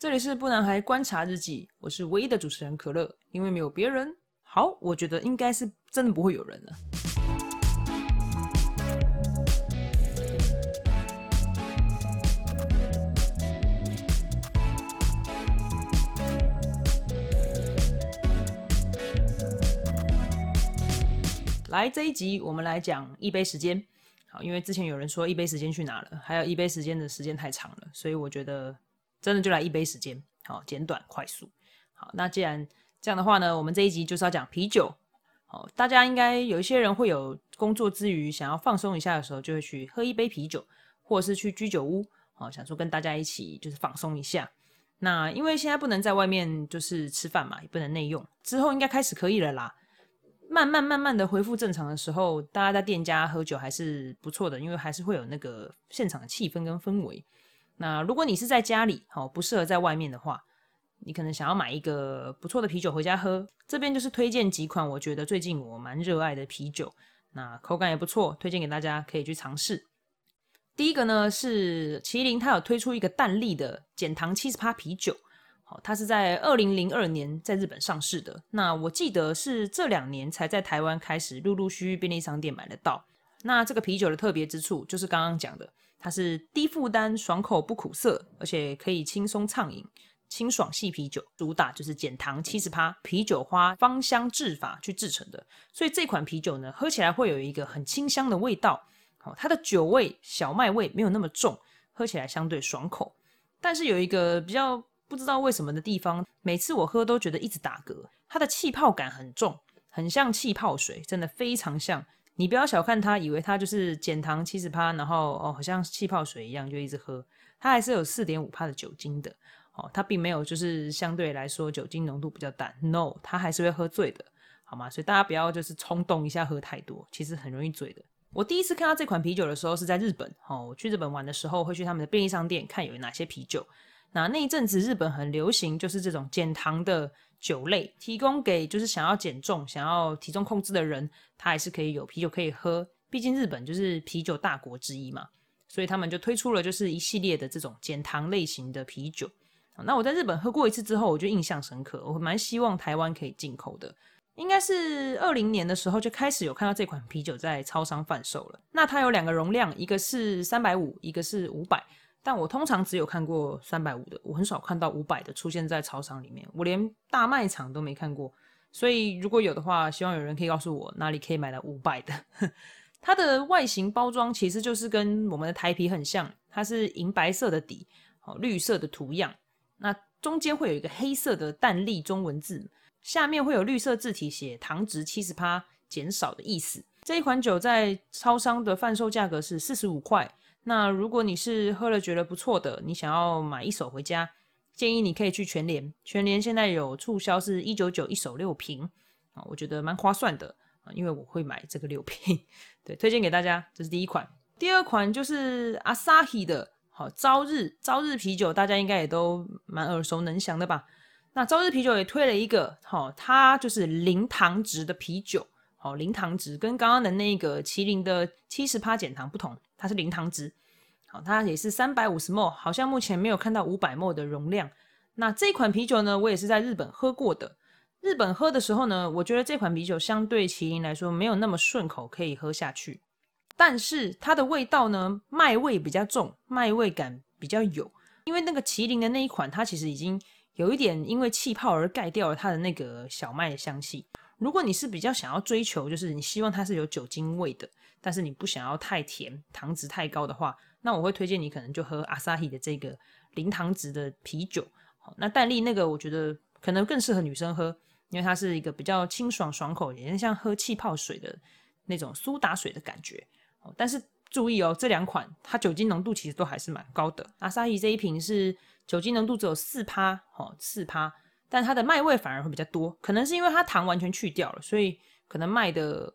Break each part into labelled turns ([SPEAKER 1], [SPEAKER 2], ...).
[SPEAKER 1] 这里是不男孩观察日记，我是唯一的主持人可乐，因为没有别人。好，我觉得应该是真的不会有人了。来这一集，我们来讲一杯时间。好，因为之前有人说一杯时间去哪了，还有一杯时间的时间太长了，所以我觉得真的就来一杯时间。好，简短快速。好，那既然这样的话呢，我们这一集就是要讲啤酒。好，大家应该有一些人会有工作之余想要放松一下的时候，就会去喝一杯啤酒，或者是去居酒屋，好，想说跟大家一起就是放松一下。那因为现在不能在外面就是吃饭嘛，也不能内用，之后应该开始可以了啦。慢慢慢慢的恢复正常的时候，大家在店家喝酒还是不错的，因为还是会有那个现场的气氛跟氛围。那如果你是在家里，好不适合在外面的话，你可能想要买一个不错的啤酒回家喝。这边就是推荐几款我觉得最近我蛮热爱的啤酒，那口感也不错，推荐给大家可以去尝试。第一个呢是麒麟，它有推出一个淡丽的减糖七十趴啤酒。好它是在二零零二年在日本上市的。那我记得是这两年才在台湾开始陆陆续续便利商店买得到。那这个啤酒的特别之处就是刚刚讲的，它是低负担、爽口不苦涩，而且可以轻松畅饮，清爽系啤酒。主打就是减糖七十趴，啤酒花芳香制法去制成的。所以这款啤酒呢，喝起来会有一个很清香的味道。好，它的酒味、小麦味没有那么重，喝起来相对爽口。但是有一个比较。不知道为什么的地方，每次我喝都觉得一直打嗝。它的气泡感很重，很像气泡水，真的非常像。你不要小看它，以为它就是减糖七十趴，然后哦，好像气泡水一样就一直喝。它还是有四点五帕的酒精的哦，它并没有就是相对来说酒精浓度比较淡。No，它还是会喝醉的，好吗？所以大家不要就是冲动一下喝太多，其实很容易醉的。我第一次看到这款啤酒的时候是在日本哦，我去日本玩的时候会去他们的便利商店看有哪些啤酒。那那一阵子日本很流行，就是这种减糖的酒类，提供给就是想要减重、想要体重控制的人，他还是可以有啤酒可以喝。毕竟日本就是啤酒大国之一嘛，所以他们就推出了就是一系列的这种减糖类型的啤酒。那我在日本喝过一次之后，我就印象深刻，我蛮希望台湾可以进口的。应该是二零年的时候就开始有看到这款啤酒在超商贩售了。那它有两个容量，一个是三百五，一个是五百。但我通常只有看过三百五的，我很少看到五百的出现在超商里面，我连大卖场都没看过。所以如果有的话，希望有人可以告诉我哪里可以买到五百的。它的外形包装其实就是跟我们的台啤很像，它是银白色的底，哦，绿色的图样，那中间会有一个黑色的淡丽中文字，下面会有绿色字体写糖值七十趴减少的意思。这一款酒在超商的贩售价格是四十五块。那如果你是喝了觉得不错的，你想要买一手回家，建议你可以去全联。全联现在有促销，是一九九一手六瓶啊，我觉得蛮划算的啊，因为我会买这个六瓶，对，推荐给大家。这是第一款，第二款就是阿萨 i 的，好，朝日朝日啤酒，大家应该也都蛮耳熟能详的吧？那朝日啤酒也推了一个，好，它就是零糖值的啤酒。好，零糖值跟刚刚的那个麒麟的七十趴减糖不同，它是零糖值。好，它也是三百五十 ml，好像目前没有看到五百 ml 的容量。那这款啤酒呢，我也是在日本喝过的。日本喝的时候呢，我觉得这款啤酒相对麒麟来说没有那么顺口，可以喝下去。但是它的味道呢，麦味比较重，麦味感比较有。因为那个麒麟的那一款，它其实已经有一点因为气泡而盖掉了它的那个小麦的香气。如果你是比较想要追求，就是你希望它是有酒精味的，但是你不想要太甜，糖值太高的话，那我会推荐你可能就喝阿萨希的这个零糖值的啤酒。好，那淡丽那个我觉得可能更适合女生喝，因为它是一个比较清爽爽口，有点像喝气泡水的那种苏打水的感觉。但是注意哦，这两款它酒精浓度其实都还是蛮高的。阿萨希这一瓶是酒精浓度只有四趴，哦，四趴。但它的麦味反而会比较多，可能是因为它糖完全去掉了，所以可能麦的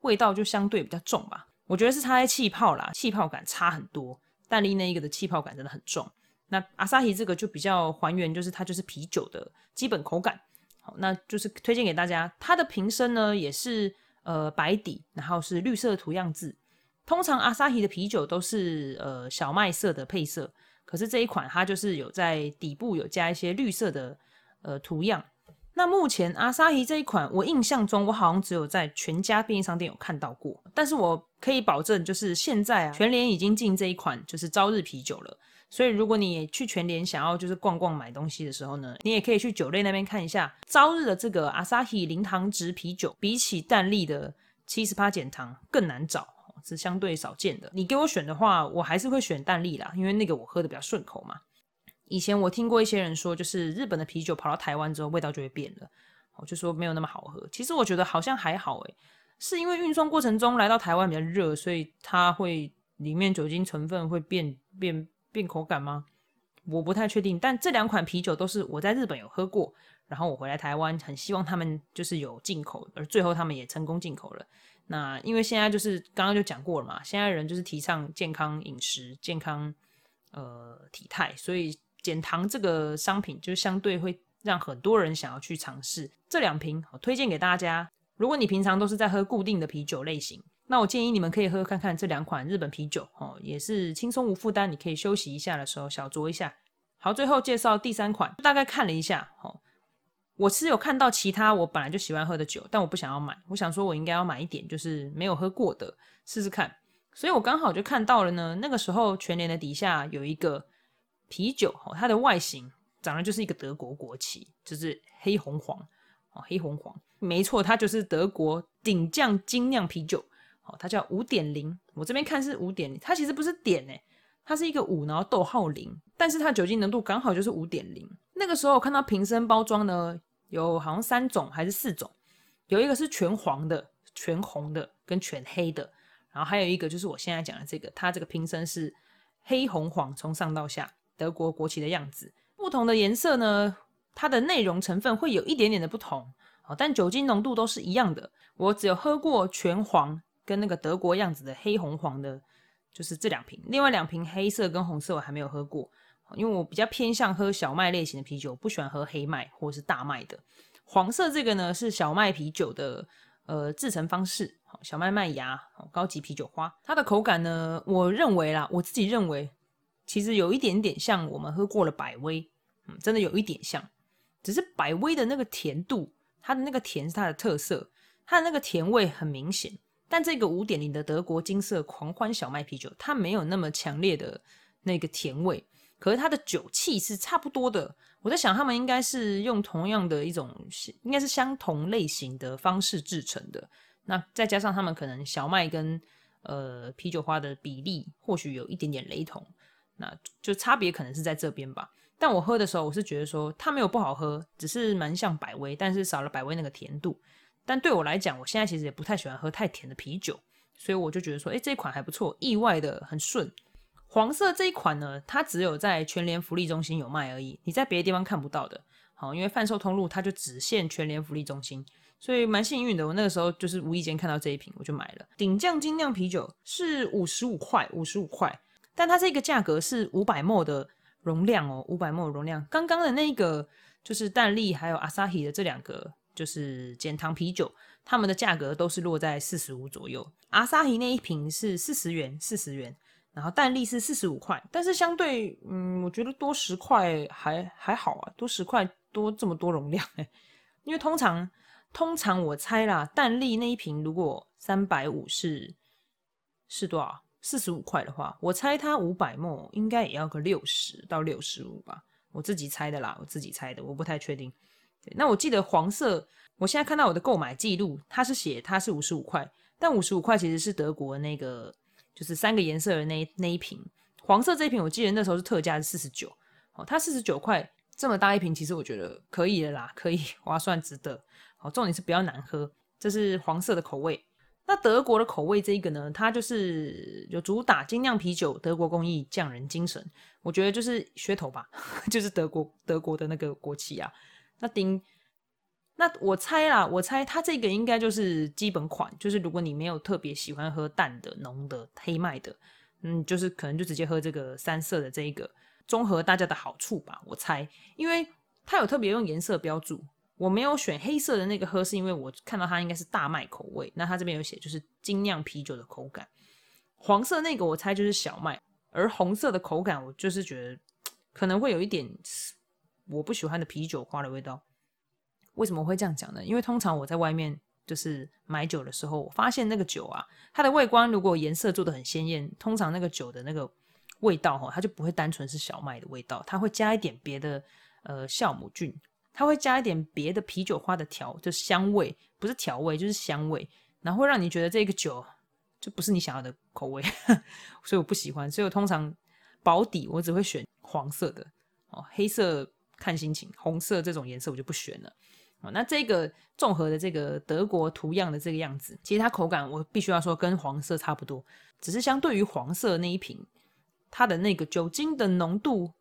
[SPEAKER 1] 味道就相对比较重吧。我觉得是差在气泡啦，气泡感差很多。淡丽那一个的气泡感真的很重，那阿萨希这个就比较还原，就是它就是啤酒的基本口感。好，那就是推荐给大家。它的瓶身呢也是呃白底，然后是绿色图样字。通常阿萨希的啤酒都是呃小麦色的配色。可是这一款它就是有在底部有加一些绿色的呃图样。那目前阿萨希这一款，我印象中我好像只有在全家便利商店有看到过，但是我可以保证，就是现在啊，全联已经进这一款就是朝日啤酒了。所以如果你去全联想要就是逛逛买东西的时候呢，你也可以去酒类那边看一下朝日的这个阿萨希零糖值啤酒，比起淡丽的七十八减糖更难找，是相对少见的。你给我选的话，我还是会选淡丽啦，因为那个我喝的比较顺口嘛。以前我听过一些人说，就是日本的啤酒跑到台湾之后味道就会变了，我就说没有那么好喝。其实我觉得好像还好诶，是因为运送过程中来到台湾比较热，所以它会里面酒精成分会变变变口感吗？我不太确定。但这两款啤酒都是我在日本有喝过，然后我回来台湾很希望他们就是有进口，而最后他们也成功进口了。那因为现在就是刚刚就讲过了嘛，现在人就是提倡健康饮食、健康呃体态，所以。减糖这个商品就相对会让很多人想要去尝试这两瓶，我推荐给大家。如果你平常都是在喝固定的啤酒类型，那我建议你们可以喝看看这两款日本啤酒哦，也是轻松无负担，你可以休息一下的时候小酌一下。好，最后介绍第三款，大概看了一下哦，我是有看到其他我本来就喜欢喝的酒，但我不想要买，我想说我应该要买一点就是没有喝过的试试看，所以我刚好就看到了呢。那个时候全联的底下有一个。啤酒哦，它的外形长得就是一个德国国旗，就是黑红黄哦，黑红黄，没错，它就是德国顶酱精酿啤酒哦，它叫五点零，我这边看是五点零，它其实不是点诶，它是一个五，然后逗号零，但是它酒精浓度刚好就是五点零。那个时候我看到瓶身包装呢，有好像三种还是四种，有一个是全黄的、全红的跟全黑的，然后还有一个就是我现在讲的这个，它这个瓶身是黑红黄，从上到下。德国国旗的样子，不同的颜色呢，它的内容成分会有一点点的不同，哦，但酒精浓度都是一样的。我只有喝过全黄跟那个德国样子的黑红黄的，就是这两瓶。另外两瓶黑色跟红色我还没有喝过，因为我比较偏向喝小麦类型的啤酒，不喜欢喝黑麦或是大麦的。黄色这个呢是小麦啤酒的呃制成方式，小麦麦芽，高级啤酒花。它的口感呢，我认为啦，我自己认为。其实有一点点像我们喝过了百威，嗯，真的有一点像，只是百威的那个甜度，它的那个甜是它的特色，它的那个甜味很明显。但这个五点零的德国金色狂欢小麦啤酒，它没有那么强烈的那个甜味，可是它的酒气是差不多的。我在想，他们应该是用同样的一种，应该是相同类型的方式制成的。那再加上他们可能小麦跟呃啤酒花的比例，或许有一点点雷同。那就差别可能是在这边吧，但我喝的时候，我是觉得说它没有不好喝，只是蛮像百威，但是少了百威那个甜度。但对我来讲，我现在其实也不太喜欢喝太甜的啤酒，所以我就觉得说，哎，这一款还不错，意外的很顺。黄色这一款呢，它只有在全联福利中心有卖而已，你在别的地方看不到的。好，因为贩售通路它就只限全联福利中心，所以蛮幸运的。我那个时候就是无意间看到这一瓶，我就买了。顶酱精酿啤酒是五十五块，五十五块。但它这个价格是五百沫的容量哦，五百沫容量。刚刚的那个就是淡丽还有阿萨希的这两个就是减糖啤酒，它们的价格都是落在四十五左右。阿萨希那一瓶是四十元，四十元，然后淡丽是四十五块。但是相对，嗯，我觉得多十块还还好啊，多十块多这么多容量哎。因为通常通常我猜啦，淡丽那一瓶如果三百五是是多少？四十五块的话，我猜它五百墨应该也要个六十到六十五吧，我自己猜的啦，我自己猜的，我不太确定。那我记得黄色，我现在看到我的购买记录，它是写它是五十五块，但五十五块其实是德国那个就是三个颜色的那那一瓶黄色这一瓶，我记得那时候是特价是四十九，哦，它四十九块这么大一瓶，其实我觉得可以的啦，可以 划算值得。好，重点是不要难喝，这是黄色的口味。那德国的口味这一个呢，它就是有主打精酿啤酒，德国工艺匠人精神，我觉得就是噱头吧，就是德国德国的那个国旗啊。那丁，那我猜啦，我猜它这个应该就是基本款，就是如果你没有特别喜欢喝淡的、浓的、黑麦的，嗯，就是可能就直接喝这个三色的这一个，综合大家的好处吧。我猜，因为它有特别用颜色标注。我没有选黑色的那个喝，是因为我看到它应该是大麦口味。那它这边有写，就是精酿啤酒的口感。黄色那个我猜就是小麦。而红色的口感，我就是觉得可能会有一点我不喜欢的啤酒花的味道。为什么会这样讲呢？因为通常我在外面就是买酒的时候，我发现那个酒啊，它的外观如果颜色做的很鲜艳，通常那个酒的那个味道哈，它就不会单纯是小麦的味道，它会加一点别的呃酵母菌，它会加一点别的啤酒花的调，就香味，不是调味就是香味，然后会让你觉得这个酒就不是你想要的口味，所以我不喜欢。所以我通常保底我只会选黄色的哦，黑色看心情，红色这种颜色我就不选了。哦那这个综合的这个德国图样的这个样子，其实它口感我必须要说跟黄色差不多，只是相对于黄色那一瓶，它的那个酒精的浓度，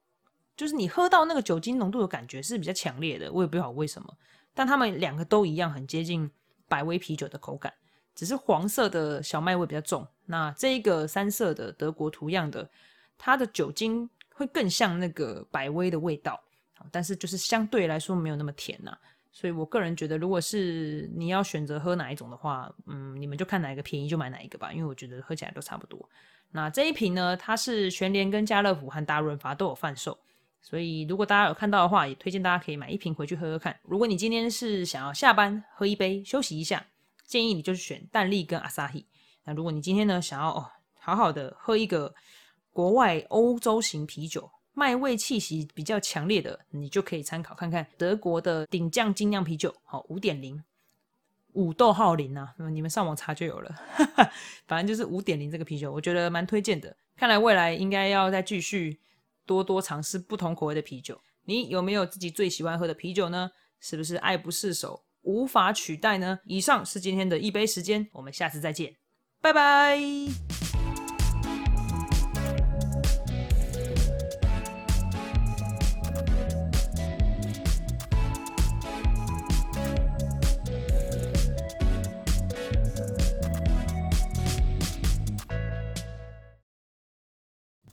[SPEAKER 1] 就是你喝到那个酒精浓度的感觉是比较强烈的，我也不知道为什么。但他们两个都一样，很接近百威啤酒的口感，只是黄色的小麦味比较重。那这一个三色的德国图样的，它的酒精会更像那个百威的味道，但是就是相对来说没有那么甜呐。所以我个人觉得，如果是你要选择喝哪一种的话，嗯，你们就看哪个便宜就买哪一个吧，因为我觉得喝起来都差不多。那这一瓶呢，它是全联、跟家乐福和大润发都有贩售，所以如果大家有看到的话，也推荐大家可以买一瓶回去喝喝看。如果你今天是想要下班喝一杯休息一下，建议你就是选淡丽跟阿萨希。那如果你今天呢想要哦好好的喝一个国外欧洲型啤酒。麦味气息比较强烈的，你就可以参考看看德国的顶酱精酿啤酒，好五点零五逗号零啊，你们上网查就有了。反正就是五点零这个啤酒，我觉得蛮推荐的。看来未来应该要再继续多多尝试不同口味的啤酒。你有没有自己最喜欢喝的啤酒呢？是不是爱不释手，无法取代呢？以上是今天的一杯时间，我们下次再见，拜拜。